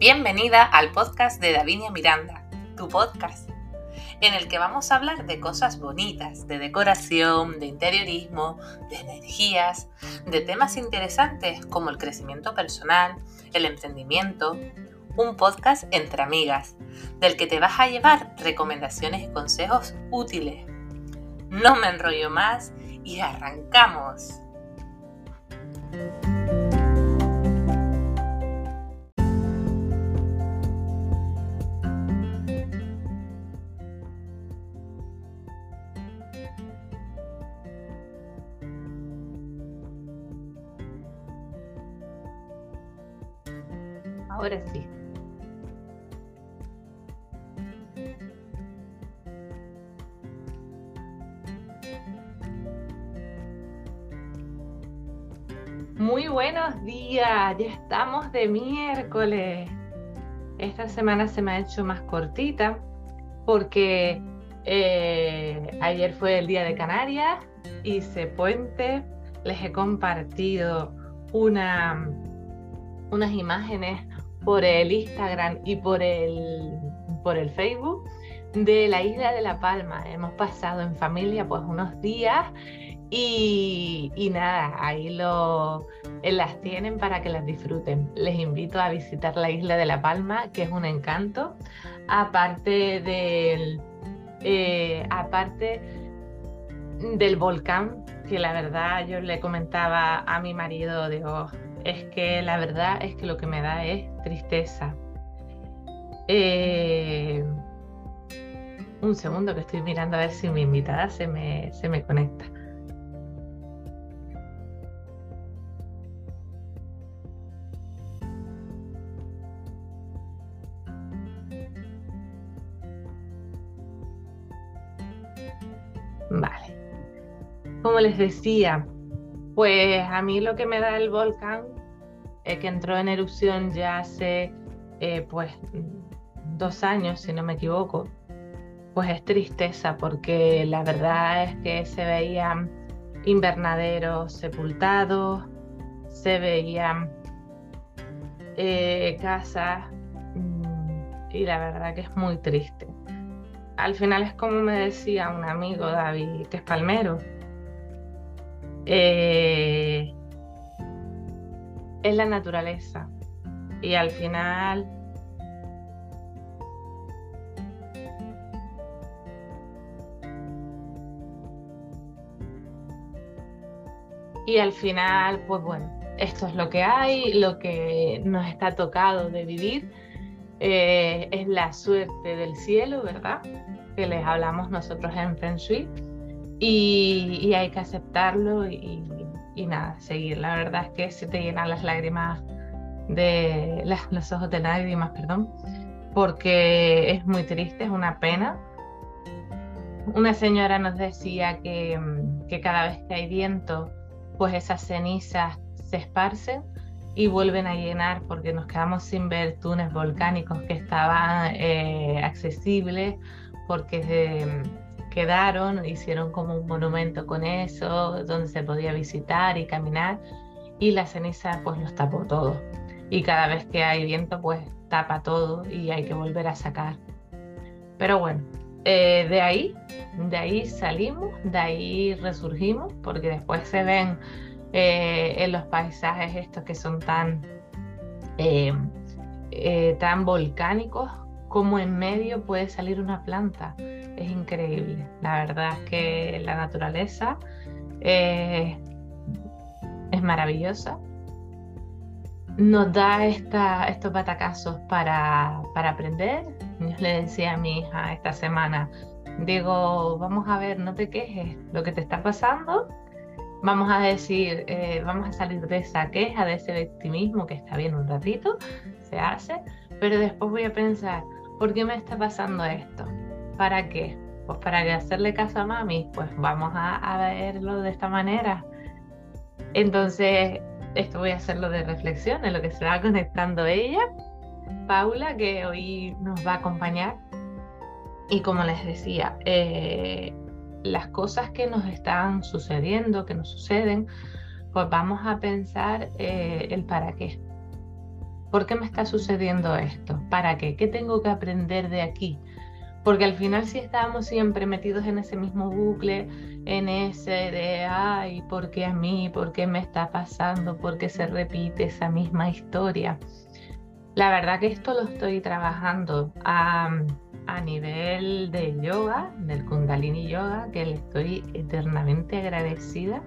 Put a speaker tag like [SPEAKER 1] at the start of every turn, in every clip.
[SPEAKER 1] Bienvenida al podcast de Davinia Miranda, tu podcast, en el que vamos a hablar de cosas bonitas, de decoración, de interiorismo, de energías, de temas interesantes como el crecimiento personal, el emprendimiento, un podcast entre amigas, del que te vas a llevar recomendaciones y consejos útiles. No me enrollo más y arrancamos. Ahora sí. Muy buenos días, ya estamos de miércoles. Esta semana se me ha hecho más cortita porque eh, ayer fue el día de Canarias, hice puente, les he compartido una, unas imágenes por el Instagram y por el, por el Facebook de la isla de La Palma. Hemos pasado en familia pues unos días y, nada, ahí lo, las tienen para que las disfruten. Les invito a visitar la isla de La Palma, que es un encanto. Aparte del, eh, aparte del volcán, que la verdad yo le comentaba a mi marido, digo, es que la verdad es que lo que me da es tristeza. Eh, un segundo que estoy mirando a ver si mi invitada se me, se me conecta. Vale. Como les decía, pues a mí lo que me da el volcán, que entró en erupción ya hace eh, pues dos años, si no me equivoco, pues es tristeza porque la verdad es que se veían invernaderos sepultados, se veían eh, casas mm, y la verdad que es muy triste. Al final es como me decía un amigo David, que es palmero, eh, es la naturaleza. Y al final Y al final, pues bueno, esto es lo que hay, lo que nos está tocado de vivir. Eh, es la suerte del cielo, ¿verdad? Que les hablamos nosotros en Feng y, hay que aceptarlo y, nada, seguir. La verdad es que se te llenan las lágrimas de los ojos de lágrimas, perdón, porque es muy triste, es una pena. Una señora nos decía que, que cada vez que hay viento, pues esas cenizas se esparcen y vuelven a llenar porque nos quedamos sin ver túneles volcánicos que estaban eh, accesibles porque quedaron, hicieron como un monumento con eso, donde se podía visitar y caminar, y la ceniza pues los tapó todo. Y cada vez que hay viento pues tapa todo y hay que volver a sacar. Pero bueno, eh, de ahí, de ahí salimos, de ahí resurgimos, porque después se ven eh, en los paisajes estos que son tan, eh, tan volcánicos, como en medio puede salir una planta es increíble. La verdad es que la naturaleza eh, es maravillosa. Nos da estos batacazos para, para aprender. Yo le decía a mi hija esta semana, digo, vamos a ver, no te quejes lo que te está pasando. Vamos a decir, eh, vamos a salir de esa queja, de ese victimismo que está bien un ratito, se hace, pero después voy a pensar, ¿por qué me está pasando esto? ¿Para qué? Pues para hacerle caso a mami, pues vamos a, verlo de esta manera. Entonces, esto voy a hacerlo de reflexión, en lo que se va conectando ella, Paula, que hoy nos va a acompañar. Y como les decía, eh, las cosas que nos están sucediendo, que nos suceden, pues vamos a pensar eh, el para qué. ¿Por qué me está sucediendo esto? ¿Para qué? ¿Qué tengo que aprender de aquí? Porque al final si estamos siempre metidos en ese mismo bucle, en ese de, ay, ¿por qué a mí? ¿Por qué me está pasando? ¿Por qué se repite esa misma historia? La verdad que esto lo estoy trabajando a, a nivel de yoga, del kundalini yoga, que le estoy eternamente agradecida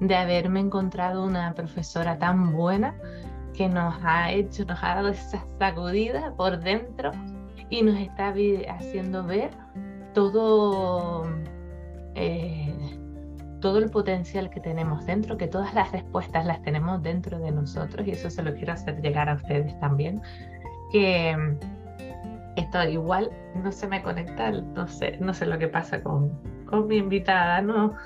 [SPEAKER 1] de haberme encontrado una profesora tan buena que nos ha hecho, nos ha dado esa sacudida por dentro y nos está haciendo ver todo, eh, todo el potencial que tenemos dentro, que todas las respuestas las tenemos dentro de nosotros y eso se lo quiero hacer llegar a ustedes también, que esto igual no se me conecta, no sé, no sé lo que pasa con, con mi invitada, ¿no?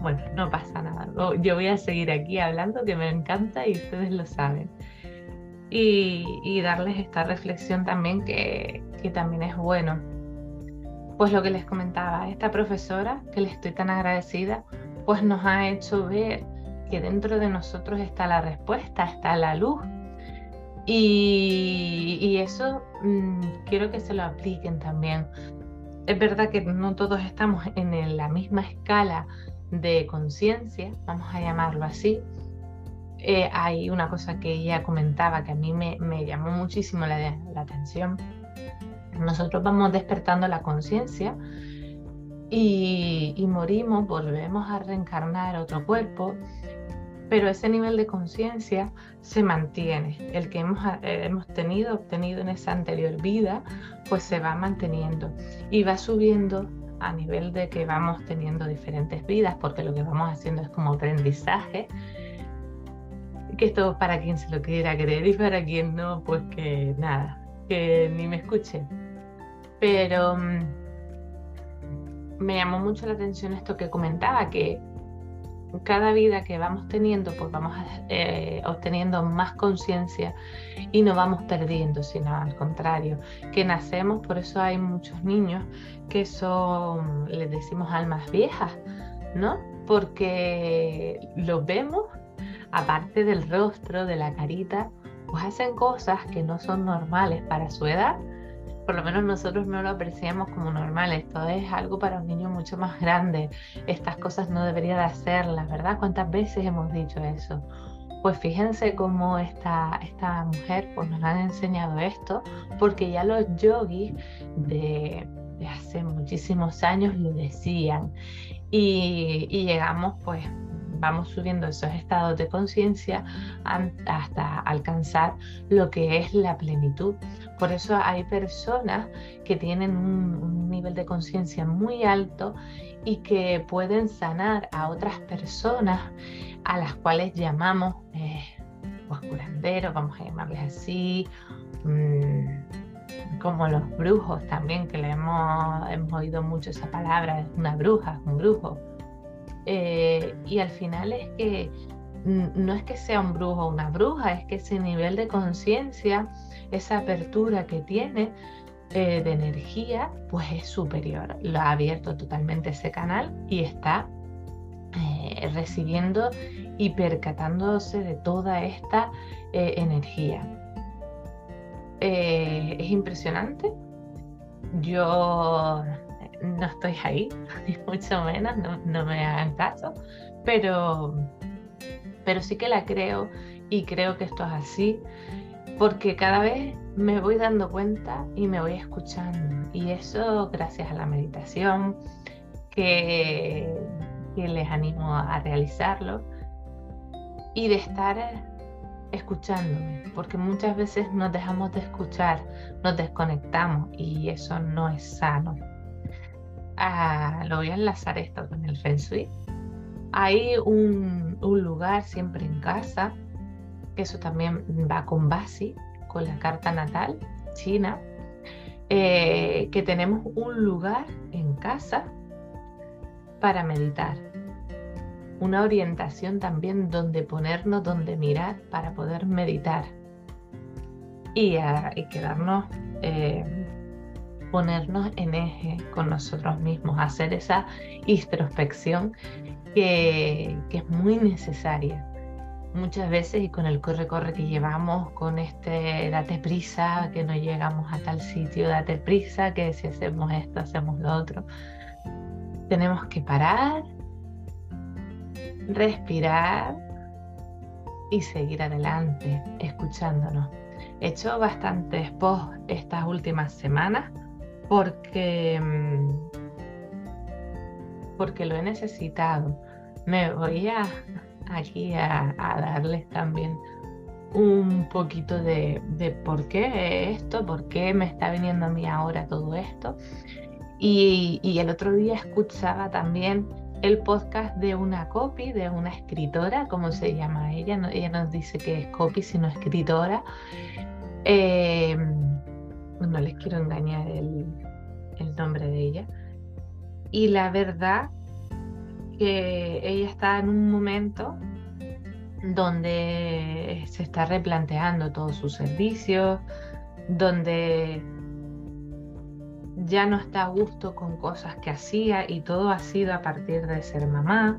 [SPEAKER 1] Bueno, no pasa nada. Yo voy a seguir aquí hablando, que me encanta y ustedes lo saben y, darles esta reflexión también que, también es bueno. Pues lo que les comentaba, esta profesora, que le estoy tan agradecida, pues nos ha hecho ver que dentro de nosotros está la respuesta, está la luz. Y, y eso mm, quiero que se lo apliquen también. Es verdad que no todos estamos en la misma escala de conciencia, vamos a llamarlo así, eh, hay una cosa que ella comentaba que a mí me, llamó muchísimo la, atención. Nosotros vamos despertando la conciencia y, morimos, volvemos a reencarnar otro cuerpo, pero ese nivel de conciencia se mantiene. El que hemos, eh, hemos tenido, obtenido en esa anterior vida, pues se va manteniendo y va subiendo a nivel de que vamos teniendo diferentes vidas, porque lo que vamos haciendo es como aprendizaje que esto para quien se lo quiera creer y para quien no, pues que nada, que ni me escuche. Pero mm, me llamó mucho la atención esto que comentaba, que cada vida que vamos teniendo, pues vamos eh, obteniendo más conciencia y no vamos perdiendo, sino al contrario, que nacemos, por eso hay muchos niños que son, les decimos almas viejas, ¿no? Porque los vemos aparte del rostro, de la carita, pues hacen cosas que no son normales para su edad. Por lo menos nosotros no lo apreciamos como normal. Esto es algo para un niño mucho más grande. Estas cosas no debería de hacerlas, ¿verdad? ¿Cuántas veces hemos dicho eso? Pues fíjense cómo esta, esta mujer pues nos ha enseñado esto, porque ya los yogis de, hace muchísimos años lo decían. Y, y llegamos pues vamos subiendo esos estados de conciencia hasta alcanzar lo que es la plenitud. Por eso hay personas que tienen un, nivel de conciencia muy alto y que pueden sanar a otras personas a las cuales llamamos eh, pues curanderos, vamos a llamarles así, mm, como los brujos también, que le hemos, hemos oído mucho esa palabra, una bruja, un brujo. Eh, y al final es que no es que sea un brujo o una bruja, es que ese nivel de conciencia, esa apertura que tiene eh, de energía, pues es superior. Lo ha abierto totalmente ese canal y está eh, recibiendo y percatándose de toda esta energía. es impresionante. Yo no estoy ahí, ni mucho menos, no, me hagan caso, pero, pero sí que la creo y creo que esto es así, porque cada vez me voy dando cuenta y me voy escuchando. Y eso gracias a la meditación, que, que les animo a realizarlo, y de estar escuchándome, porque muchas veces nos dejamos de escuchar, nos desconectamos y eso no es sano lo voy a enlazar esto con el Feng. Hay un, lugar siempre en casa, que eso también va con Basi, con la carta natal china, eh, que tenemos un lugar en casa para meditar. Una orientación también donde ponernos, donde mirar para poder meditar y, quedarnos eh, ponernos en eje con nosotros mismos, hacer esa introspección que, es muy necesaria. muchas veces y con el corre-corre que llevamos, con este date prisa, que no llegamos a tal sitio, date prisa, que si hacemos esto, hacemos lo otro. Tenemos que parar, respirar y seguir adelante, escuchándonos. He hecho bastantes posts estas últimas semanas porque, mm, porque lo he necesitado. Me voy a, aquí a, darles también un poquito de, por qué esto, por qué me está viniendo a mí ahora todo esto. Y, y, el otro día escuchaba también el podcast de una copy, de una escritora, como se llama ella, ella nos dice que es copy, sino escritora. Eh, no les quiero engañar el, nombre de ella. Y la verdad que ella está en un momento donde se está replanteando todos sus servicios, donde ya no está a gusto con cosas que hacía y todo ha sido a partir de ser mamá.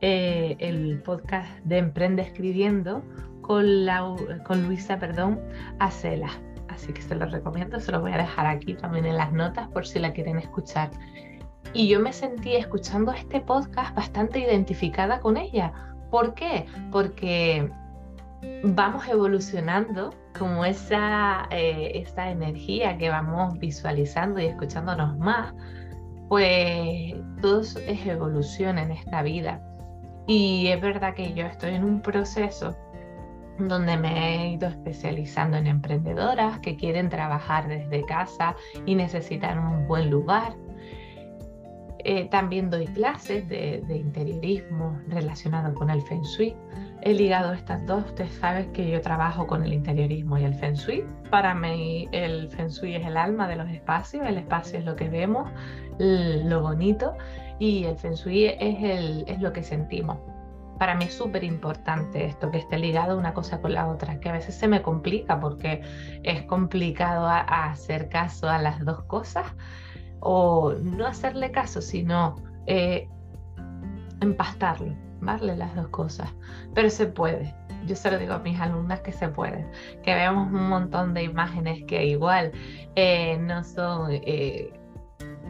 [SPEAKER 1] Eh, el podcast de Emprende Escribiendo con, la, con Luisa, perdón, Acela. Así que se lo recomiendo, se lo voy a dejar aquí también en las notas por si la quieren escuchar. Y yo me sentí escuchando este podcast bastante identificada con ella. ¿Por qué? Porque vamos evolucionando como esa, eh, esa energía que vamos visualizando y escuchándonos más, pues todo es evolución en esta vida. Y es verdad que yo estoy en un proceso donde me he ido especializando en emprendedoras que quieren trabajar desde casa y necesitan un buen lugar eh, también doy clases de, interiorismo relacionado con el Feng Shui. He ligado estas dos. Ustedes saben que yo trabajo con el interiorismo y el Feng Shui. Para mí el Feng Shui es el alma de los espacios. El espacio es lo que vemos, lo bonito. Y el Feng Shui es, el, es lo que sentimos. Para mí es súper importante esto, que esté ligado una cosa con la otra, que a veces se me complica porque es complicado hacer caso a las dos cosas o no hacerle caso, sino eh, empastarlo, darle las dos cosas. Pero se puede. Yo se lo digo a mis alumnas que se puede, que vemos un montón de imágenes que igual eh, no son eh,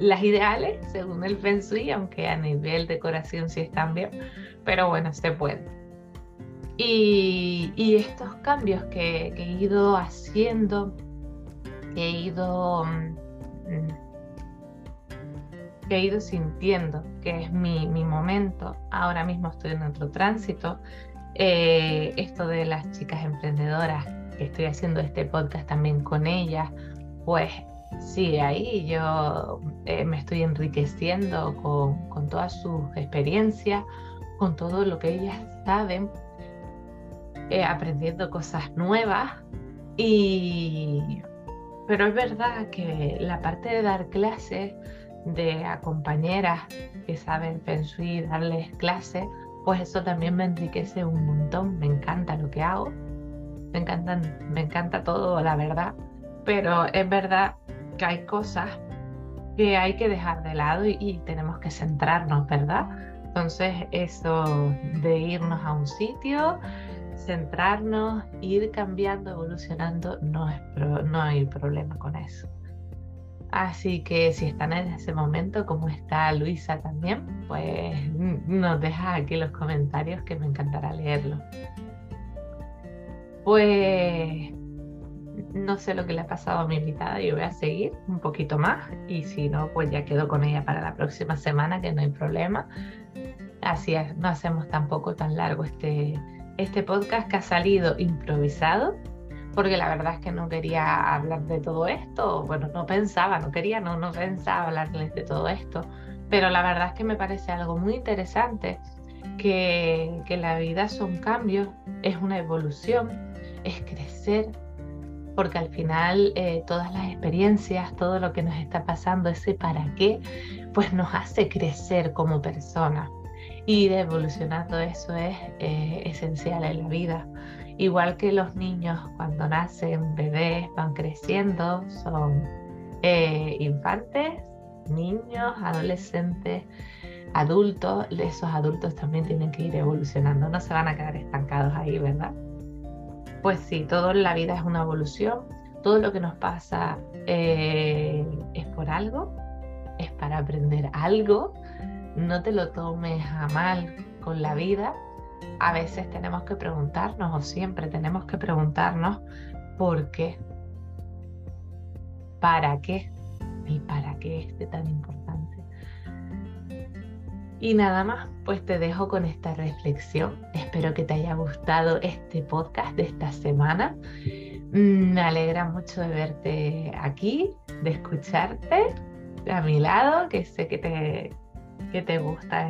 [SPEAKER 1] las ideales según el Feng Shui, aunque a nivel decoración sí están bien, pero bueno, se puede. Y, estos cambios que, he ido haciendo, que he ido mm, he ido sintiendo que es mi, momento. Ahora mismo estoy en otro tránsito. Eh, esto de las chicas emprendedoras, que estoy haciendo este podcast también con ellas, pues sí, ahí yo eh, me estoy enriqueciendo con, todas sus experiencias, con todo lo que ellas saben, eh, aprendiendo cosas nuevas. Y pero es verdad que la parte de dar clases de a compañeras que saben Feng Shui, darles clases, pues eso también me enriquece un montón. Me encanta lo que hago, me, encantan, me encanta todo, la verdad, pero es verdad que hay cosas que hay que dejar de lado y, tenemos que centrarnos, ¿verdad? Entonces eso de irnos a un sitio, centrarnos, ir cambiando, evolucionando, no, es no hay problema con eso. Así que si están en ese momento, como está Luisa también, pues nos deja aquí los comentarios que me encantará leerlo. Pues no sé lo que le ha pasado a mi invitada, yo voy a seguir un poquito más. Y si no, pues ya quedo con ella para la próxima semana, que no hay problema. Así es, no hacemos tampoco tan largo este, este podcast que ha salido improvisado porque la verdad es que no quería hablar de todo esto, bueno, no pensaba, no quería, no, no pensaba hablarles de todo esto, pero la verdad es que me parece algo muy interesante, que, que la vida son cambios, es una evolución, es crecer, porque al final eh, todas las experiencias, todo lo que nos está pasando, ese para qué, pues nos hace crecer como persona. Y de evolucionando eso es eh, esencial en la vida. Igual que los niños cuando nacen bebés, van creciendo, son eh, infantes, niños, adolescentes, adultos, esos adultos también tienen que ir evolucionando, no se van a quedar estancados ahí, ¿verdad? Pues sí, todo en la vida es una evolución, todo lo que nos pasa eh, es por algo, es para aprender algo, no te lo tomes a mal con la vida, a veces tenemos que preguntarnos o siempre tenemos que preguntarnos por qué, para qué, el para qué este tan importante. Y nada más, pues te dejo con esta reflexión. Espero que te haya gustado este podcast de esta semana. Mm, me alegra mucho de verte aquí, de escucharte a mi lado, que sé que te, que te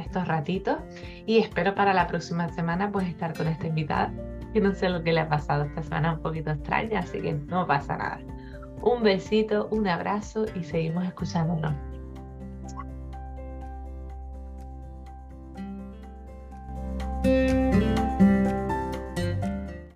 [SPEAKER 1] estos ratitos. Y espero para la próxima semana pues estar con esta invitada, que no sé lo que le ha pasado esta semana, un poquito extraña, así que no pasa nada. Un besito, un abrazo y seguimos escuchándonos. Música